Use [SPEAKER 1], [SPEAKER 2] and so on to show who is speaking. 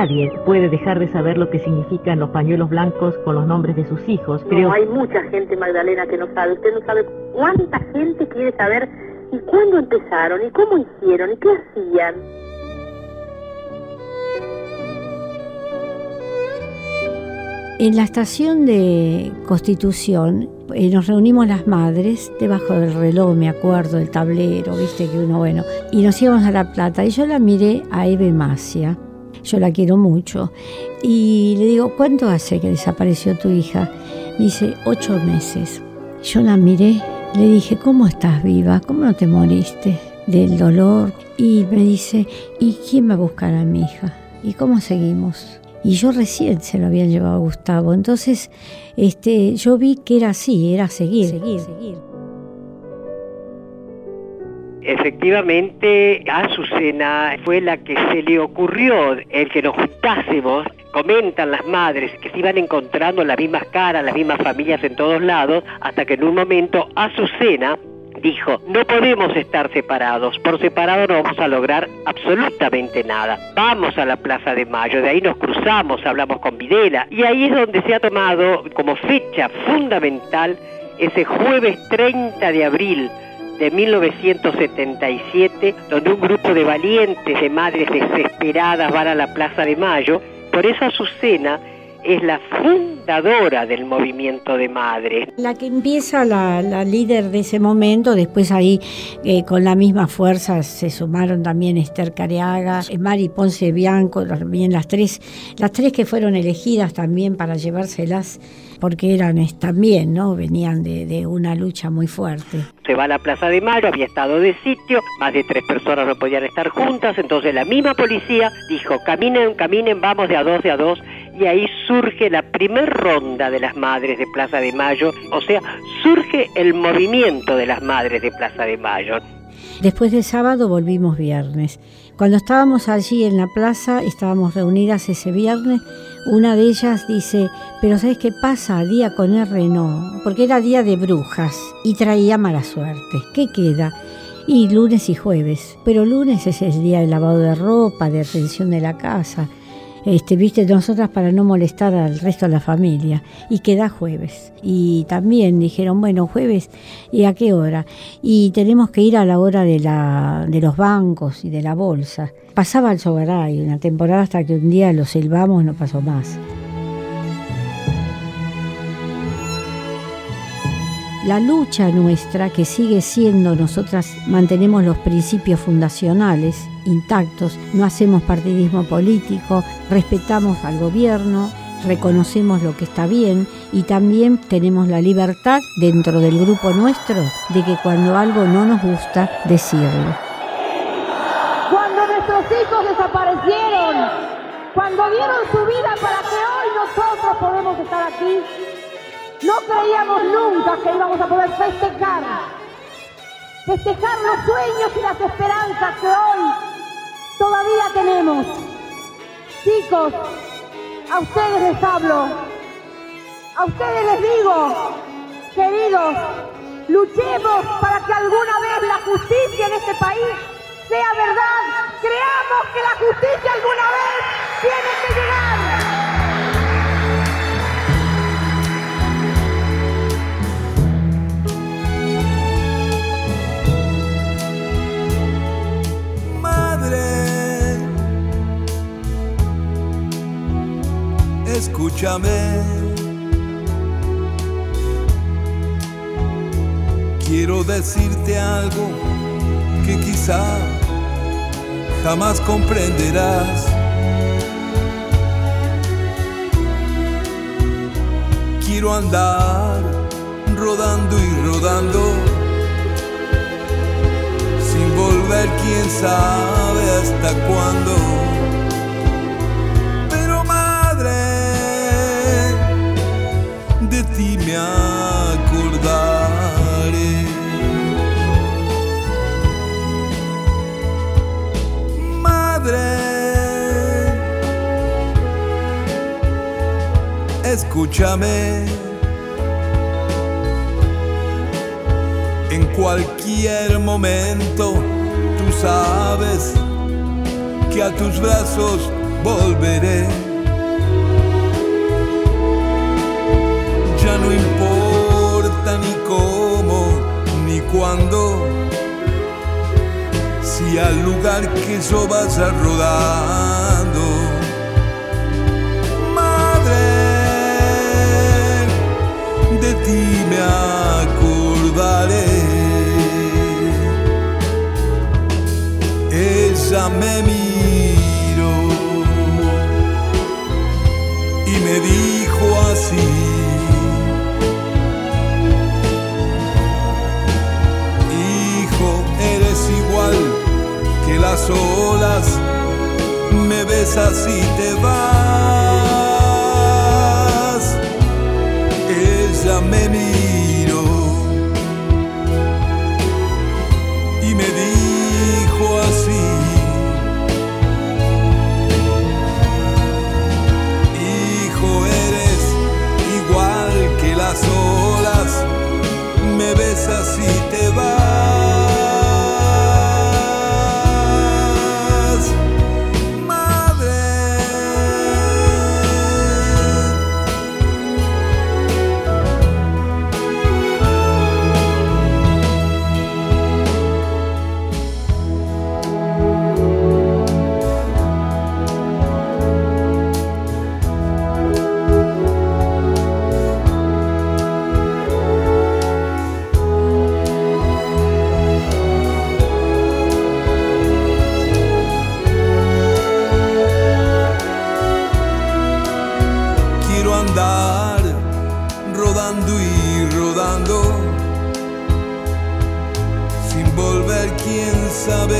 [SPEAKER 1] nadie puede dejar de saber lo que significan los pañuelos blancos con los nombres de sus hijos.
[SPEAKER 2] No, hay mucha gente, Magdalena, que no sabe. Usted no sabe cuánta gente quiere saber y cuándo empezaron y cómo hicieron y qué hacían.
[SPEAKER 3] En la estación de Constitución eh, nos reunimos las madres debajo del reloj, me acuerdo, del tablero, viste que uno, bueno, y nos íbamos a La Plata y yo la miré a Eve Macia, yo la quiero mucho, y le digo, ¿cuánto hace que desapareció tu hija? Me dice, ocho meses. Yo la miré, le dije, ¿cómo estás viva? ¿Cómo no te moriste del dolor? Y me dice, ¿y quién va a buscar a mi hija? ¿Y cómo seguimos? y yo recién se lo habían llevado a Gustavo. Entonces, este, yo vi que era así, era seguir, seguir, seguir.
[SPEAKER 4] Efectivamente, a Azucena fue la que se le ocurrió el que nos juntásemos. Comentan las madres que se iban encontrando las mismas caras, las mismas familias en todos lados, hasta que en un momento Azucena dijo, no podemos estar separados, por separado no vamos a lograr absolutamente nada. Vamos a la Plaza de Mayo, de ahí nos cruzamos, hablamos con Videla, y ahí es donde se ha tomado como fecha fundamental ese jueves 30 de abril de 1977, donde un grupo de valientes, de madres desesperadas van a la Plaza de Mayo. Por eso Azucena es la fundadora del movimiento de madres.
[SPEAKER 3] La que empieza la, líder de ese momento, después ahí eh, con la misma fuerza se sumaron también Esther Careaga, eh, Mari Ponce Bianco, también las tres, las tres que fueron elegidas también para llevárselas porque eran también, ¿no? Venían de, de, una lucha muy fuerte.
[SPEAKER 4] Se va a la Plaza de Mayo, había estado de sitio, más de tres personas no podían estar juntas, entonces la misma policía dijo, caminen, caminen, vamos de a dos, de a dos, y ahí surge la primer ronda de las madres de Plaza de Mayo, o sea, surge el movimiento de las madres de Plaza de Mayo.
[SPEAKER 3] Después de sábado volvimos viernes. Cuando estábamos allí en la plaza, estábamos reunidas ese viernes, una de ellas dice, pero ¿sabes qué pasa? Día con R no, porque era día de brujas y traía mala suerte. ¿Qué queda? Y lunes y jueves. Pero lunes es el día de lavado de ropa, de atención de la casa este, viste, nosotras para no molestar al resto de la familia. Y queda jueves. Y también dijeron, bueno, jueves, ¿y a qué hora? Y tenemos que ir a la hora de, la, de los bancos y de la bolsa. Pasaba el Sogaray una temporada hasta que un día lo silbamos, no pasó más. La lucha nuestra, que sigue siendo, nosotras mantenemos los principios fundacionales intactos, no hacemos partidismo político, respetamos al gobierno, reconocemos lo que está bien y también tenemos la libertad dentro del grupo nuestro de que cuando algo no nos gusta, decirlo.
[SPEAKER 2] Cuando nuestros hijos desaparecieron, cuando dieron su vida para que hoy nosotros podemos estar aquí, no creíamos nunca que íbamos a poder festejar, festejar los sueños y las esperanzas que hoy todavía tenemos. Chicos, a ustedes les hablo, a ustedes les digo, queridos, luchemos para que alguna vez la justicia en este país sea verdad. Creamos que la justicia alguna vez tiene que llegar.
[SPEAKER 5] Escúchame. Quiero decirte algo que quizá jamás comprenderás. Quiero andar rodando y rodando sin volver quién sabe hasta cuándo. Escúchame. En cualquier momento tú sabes que a tus brazos volveré. Ya no importa ni cómo ni cuándo, si al lugar que vaya rodando. Ti me acordaré. Ella me miró y me dijo así. Hijo, eres igual que las olas, me besas y te vas. Andar rodando y rodando sin volver quién sabe